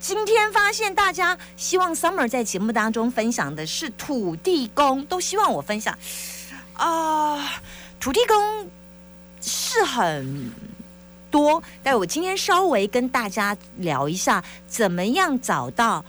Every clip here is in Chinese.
今天发现大家希望 Summer 在节目当中分享的是土地公，都希望我分享啊，土地公是很多，但我今天稍微跟大家聊一下，怎么样找到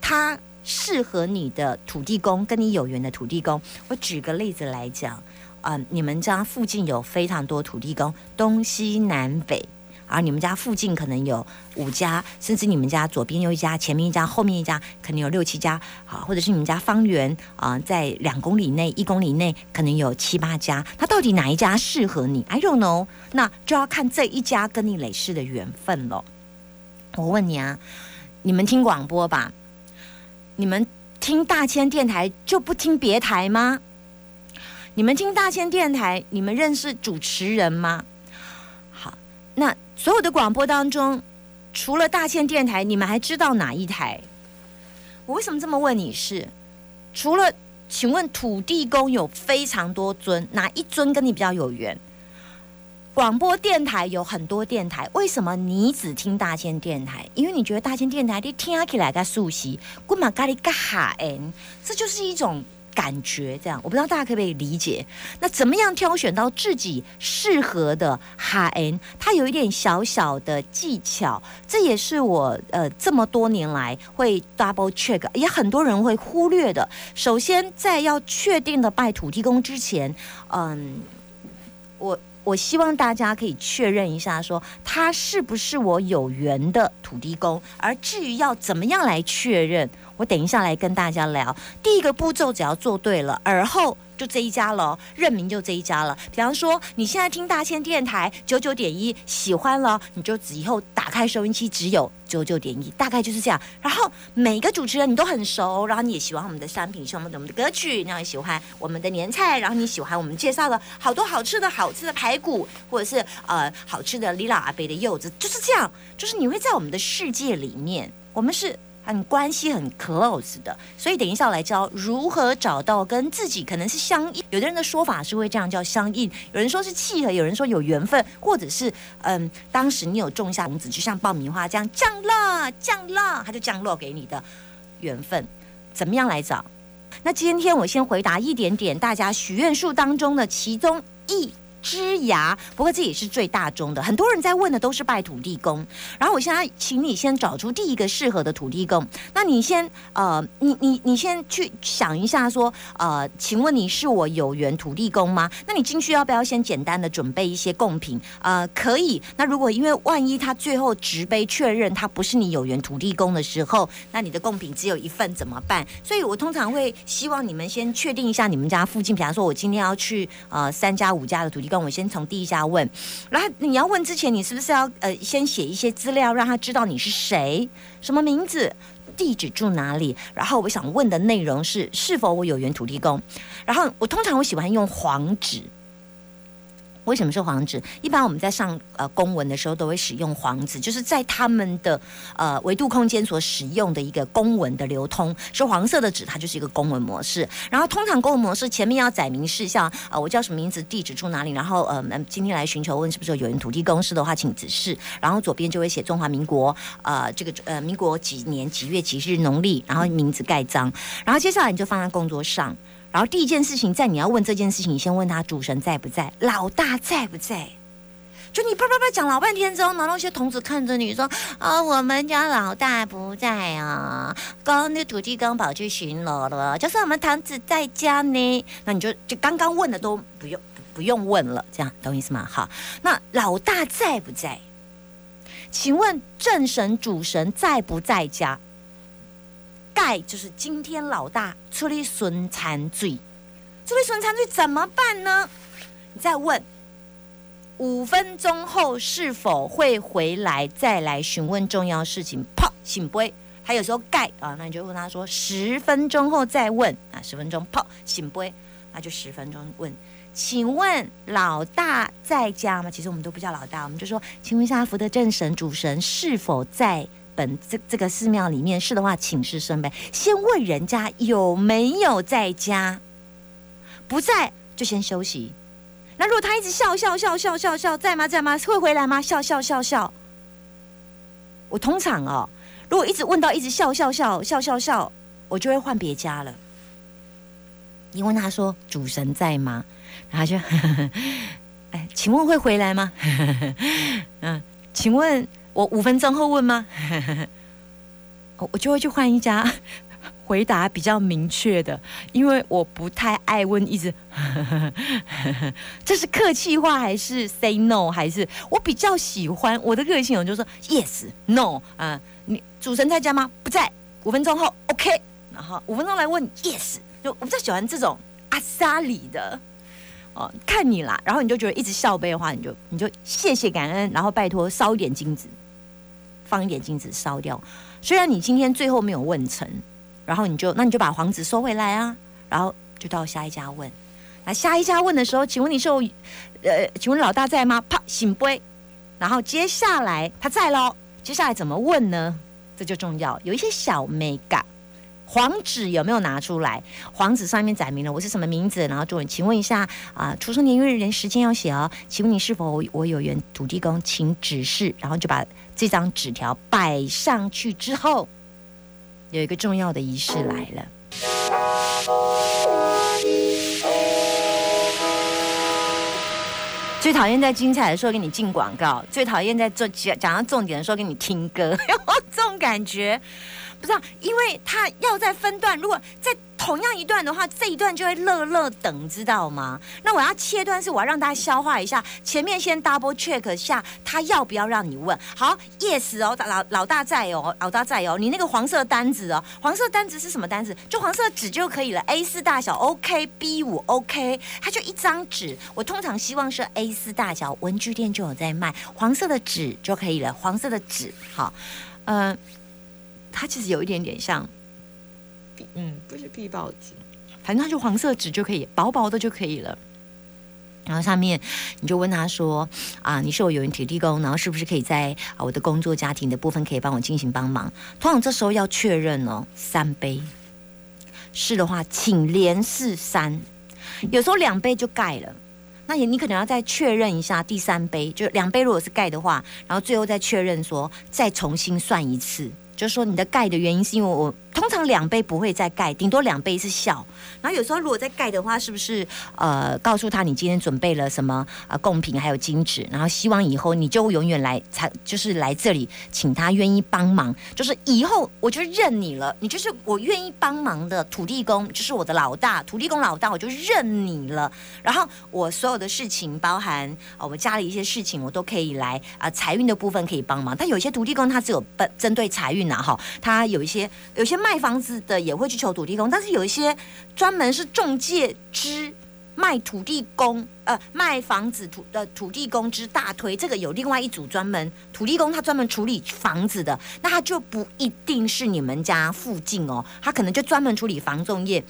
他适合你的土地公，跟你有缘的土地公。我举个例子来讲，啊，你们家附近有非常多土地公，东西南北。而你们家附近可能有五家，甚至你们家左边有一家，前面一家，后面一家，可能有六七家，好，或者是你们家方圆啊，在两公里内、一公里内，可能有七八家。它到底哪一家适合你？I don't know。那就要看这一家跟你累世的缘分了。我问你啊，你们听广播吧？你们听大千电台就不听别台吗？你们听大千电台，你们认识主持人吗？好，那。所有的广播当中，除了大千电台，你们还知道哪一台？我为什么这么问你？是除了，请问土地公有非常多尊，哪一尊跟你比较有缘？广播电台有很多电台，为什么你只听大千电台？因为你觉得大千电台你听起来个熟悉，古马咖喱嘎哈恩，这就是一种。感觉这样，我不知道大家可不可以理解。那怎么样挑选到自己适合的哈 N？它有一点小小的技巧，这也是我呃这么多年来会 double check，也很多人会忽略的。首先，在要确定的拜土地公之前，嗯，我我希望大家可以确认一下，说他是不是我有缘的土地公。而至于要怎么样来确认？我等一下来跟大家聊，第一个步骤只要做对了，而后就这一家了，认名就这一家了。比方说，你现在听大千电台九九点一，喜欢了，你就以后打开收音机只有九九点一，大概就是这样。然后每个主持人你都很熟，然后你也喜欢我们的商品，喜欢我们的歌曲，然后也喜欢我们的年菜，然后你喜欢我们介绍的好多好吃的好吃的排骨，或者是呃好吃的李老阿伯的柚子，就是这样，就是你会在我们的世界里面，我们是。很关系很 close 的，所以等一下我来教如何找到跟自己可能是相应。有的人的说法是会这样叫相应，有人说是契合，有人说有缘分，或者是嗯，当时你有种下种子，就像爆米花这样降落降落，它就降落给你的缘分。怎么样来找？那今天我先回答一点点大家许愿树当中的其中一。枝芽，不过这也是最大宗的。很多人在问的都是拜土地公，然后我现在请你先找出第一个适合的土地公。那你先呃，你你你先去想一下，说呃，请问你是我有缘土地公吗？那你进去要不要先简单的准备一些贡品？呃，可以。那如果因为万一他最后直杯确认他不是你有缘土地公的时候，那你的贡品只有一份怎么办？所以我通常会希望你们先确定一下你们家附近，比方说我今天要去呃三家五家的土地。跟我先从地下问，然后你要问之前，你是不是要呃先写一些资料，让他知道你是谁，什么名字，地址住哪里？然后我想问的内容是是否我有原土地公？然后我通常我喜欢用黄纸。为什么是黄纸？一般我们在上呃公文的时候都会使用黄纸，就是在他们的呃维度空间所使用的一个公文的流通是黄色的纸，它就是一个公文模式。然后通常公文模式前面要载明事项啊，我叫什么名字，地址住哪里，然后呃今天来寻求问是不是有人土地公司的话，请指示。然后左边就会写中华民国呃这个呃民国几年几月几日农历，然后名字盖章。然后接下来你就放在工作上。然后第一件事情，在你要问这件事情，你先问他主神在不在，老大在不在？就你叭叭叭讲老半天之后，然后那些童子看着你说：“啊，我们家老大不在啊，刚那土地公跑去巡逻了，就是我们堂子在家呢。”那你就就刚刚问的都不用不用问了，这样懂意思吗？好，那老大在不在？请问正神主神在不在家？盖就是今天老大出了孙残罪，出了孙残罪怎么办呢？你再问五分钟后是否会回来再来询问重要事情？啪，醒杯。他有时候盖啊，那你就问他说十分钟后再问啊，十分钟啪醒杯，那就十分钟问，请问老大在家吗？其实我们都不叫老大，我们就说，请问一下福德正神主神是否在？本这这个寺庙里面是的话，请示声呗。先问人家有没有在家，不在就先休息。那如果他一直笑笑笑笑笑笑，在吗在吗？会回来吗？笑笑笑笑。我通常哦，如果一直问到一直笑笑笑笑笑笑，我就会换别家了。你问他说主神在吗？然后就，哎，请问会回来吗？嗯，请问我五分钟后问吗？我我就会去换一家。回答比较明确的，因为我不太爱问，一直 这是客气话还是 say no 还是我比较喜欢我的个性，我就说 yes no 啊，你主神在家吗？不在，五分钟后 OK，然后五分钟来问 yes，就我比较喜欢这种阿萨里的哦，看你啦，然后你就觉得一直笑杯的话，你就你就谢谢感恩，然后拜托烧一点金子，放一点金子烧掉，虽然你今天最后没有问成。然后你就，那你就把黄纸收回来啊，然后就到下一家问。那下一家问的时候，请问你是，呃，请问老大在吗？啪，醒杯。然后接下来他在喽，接下来怎么问呢？这就重要，有一些小美感。黄纸有没有拿出来？黄纸上面载明了我是什么名字，然后就问请问一下啊，出生年月日人时间要写哦。请问你是否我有缘土地公，请指示。然后就把这张纸条摆上去之后。有一个重要的仪式来了。最讨厌在精彩的时候给你进广告，最讨厌在做讲讲到重点的时候给你听歌，这种感觉。不知道，因为他要在分段，如果在同样一段的话，这一段就会乐乐等，知道吗？那我要切断，是我要让大家消化一下，前面先 double check 下他要不要让你问。好，yes 哦，老老大在哦，老大在哦，你那个黄色单子哦，黄色单子是什么单子？就黄色纸就可以了，A 四大小，OK，B 五 OK，它就一张纸。我通常希望是 A 四大小，文具店就有在卖黄色的纸就可以了，黄色的纸，好，嗯。它其实有一点点像，嗯，不是壁报纸，反正它就黄色纸就可以，薄薄的就可以了。然后上面你就问他说：“啊，你是我有人体力工，然后是不是可以在啊我的工作家庭的部分可以帮我进行帮忙？”通常这时候要确认哦，三杯是的话，请连试三。有时候两杯就盖了，那也你可能要再确认一下第三杯，就两杯如果是盖的话，然后最后再确认说再重新算一次。就是说，你的盖的原因是因为我。通常两杯不会再盖，顶多两杯是笑。然后有时候如果再盖的话，是不是呃告诉他你今天准备了什么啊贡品还有金纸，然后希望以后你就永远来才就是来这里，请他愿意帮忙，就是以后我就认你了，你就是我愿意帮忙的土地公，就是我的老大，土地公老大，我就认你了。然后我所有的事情，包含啊我家里一些事情，我都可以来啊财运的部分可以帮忙。但有些土地公他只有针针对财运呐哈，他有一些有些。卖卖房子的也会去求土地公，但是有一些专门是中介之卖土地公，呃，卖房子土的土地公之大推，这个有另外一组专门土地公，他专门处理房子的，那他就不一定是你们家附近哦，他可能就专门处理房仲业，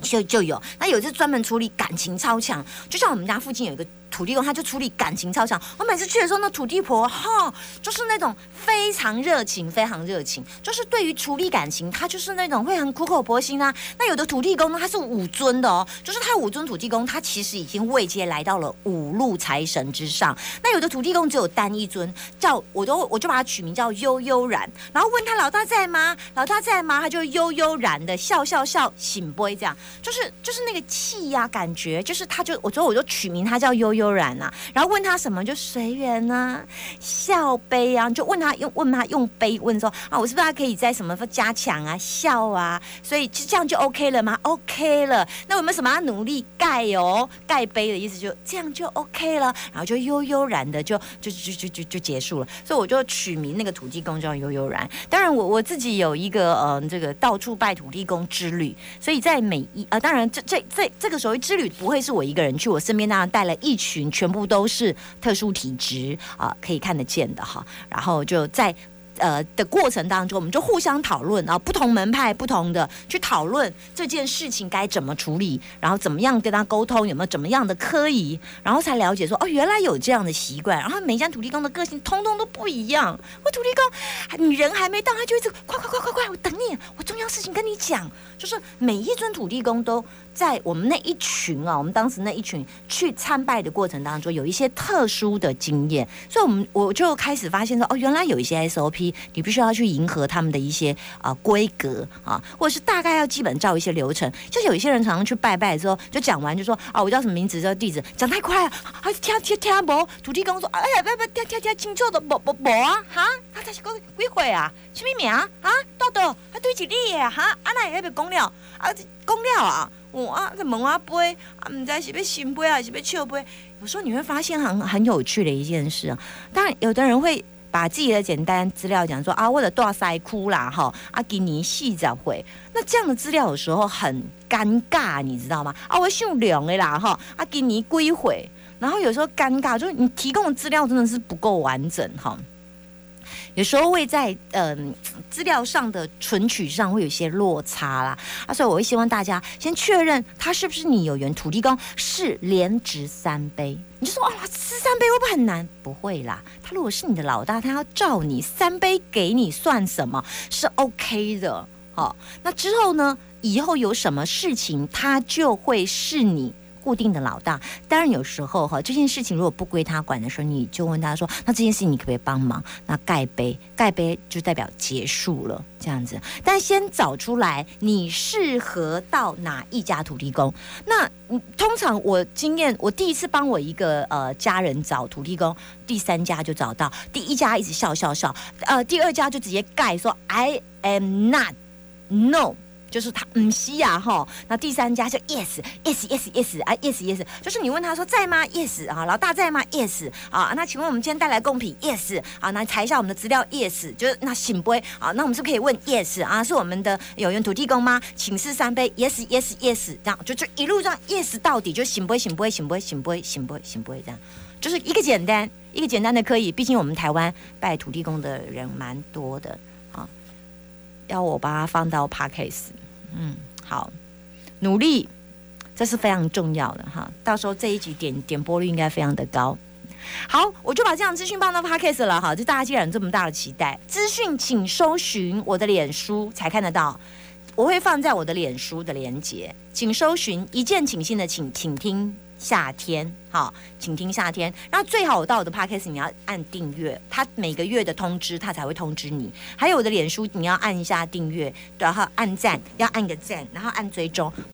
就就有，那有是专门处理感情超强，就像我们家附近有一个。土地公他就处理感情超强，我每次去的时候，那土地婆哈，就是那种非常热情，非常热情，就是对于处理感情，他就是那种会很苦口婆心啊。那有的土地公呢，他是五尊的哦，就是他五尊土地公，他其实已经位阶来到了五路财神之上。那有的土地公只有单一尊，叫我都我就把它取名叫悠悠然，然后问他老大在吗？老大在吗？他就悠悠然的笑笑笑，醒不这样，就是就是那个气呀，感觉就是他就我最后我就取名他叫悠悠。悠然呐，然后问他什么就随缘呐，笑杯啊，就问他用问他用杯问说啊，我是不是还可以在什么加强啊笑啊，所以就这样就 OK 了吗？OK 了，那有没有什么要努力盖哦？盖杯的意思就这样就 OK 了，然后就悠悠然的就就就就就就结束了。所以我就取名那个土地公叫悠悠然。当然我我自己有一个呃这个到处拜土地公之旅，所以在每一啊当然这这这这个所谓之旅不会是我一个人去，我身边当然带了一群。群全部都是特殊体质啊，可以看得见的哈。然后就在呃的过程当中，我们就互相讨论，然后不同门派不同的去讨论这件事情该怎么处理，然后怎么样跟他沟通，有没有怎么样的科仪，然后才了解说哦，原来有这样的习惯。然后每家土地公的个性通通都不一样。我土地公，你人还没到，他就一直快快快快快，我等你，我重要事情跟你讲。就是每一尊土地公都。在我们那一群啊，我们当时那一群去参拜的过程当中，有一些特殊的经验，所以我们我就开始发现说，哦，原来有一些 SOP，你必须要去迎合他们的一些啊规格啊，或者是大概要基本照一些流程。就是有一些人常常去拜拜之后，就讲完就说啊，我叫什么名字，叫地址，讲太快了，啊，听听听不，土地公说，哎呀，不不，听听听清楚的，不不不啊，哈，他他是讲鬼鬼啊，什么名啊，啊，豆豆，他对起你耶，哈，啊那也要讲了，啊，讲了啊。我啊，在门啊杯啊，唔知是要新杯还是要旧杯。有时候你会发现很很有趣的一件事啊。当然，有的人会把自己的简单资料讲说啊，我的大腮哭啦，哈，啊，给你细讲会。那这样的资料有时候很尴尬，你知道吗？啊，我姓梁的啦，哈，啊，给你归回。然后有时候尴尬，就是你提供的资料真的是不够完整，哈。有时候会在嗯资料上的存取上会有些落差啦，啊，所以我会希望大家先确认他是不是你有缘土地公是连值三杯，你就说哇，吃三杯会不会很难？不会啦，他如果是你的老大，他要照你三杯给你算什么？是 OK 的，好，那之后呢？以后有什么事情，他就会是你。固定的老大，当然有时候哈，这件事情如果不归他管的时候，你就问他说：“那这件事情你可不可以帮忙？”那盖杯，盖杯就代表结束了这样子。但先找出来你适合到哪一家土地公。那通常我经验，我第一次帮我一个呃家人找土地公，第三家就找到，第一家一直笑笑笑，呃，第二家就直接盖说：“I am not no。”就是他嗯西呀哈，那第三家就 yes yes yes yes 啊 yes yes，就是你问他说在吗？yes 啊老大在吗？yes 啊那请问我们今天带来贡品 yes 啊那查一下我们的资料 yes 就是那醒杯啊那我们是可以问 yes 啊是我们的有缘土地公吗？请示三杯 yes yes yes 这样就就一路上 yes 到底就醒杯醒杯醒杯醒杯醒杯醒杯这样。就是一个简单一个简单的可以，毕竟我们台湾拜土地公的人蛮多的，要我把它放到 parkcase。嗯，好，努力，这是非常重要的哈。到时候这一集点点播率应该非常的高。好，我就把这样资讯放到 podcast 了哈。就大家既然这么大的期待，资讯请搜寻我的脸书才看得到，我会放在我的脸书的连接，请搜寻一键请信的请，请听。夏天，好，请听夏天。然后最好我到我的 podcast，你要按订阅，它每个月的通知，它才会通知你。还有我的脸书，你要按一下订阅，然后按赞，要按个赞，然后按追踪。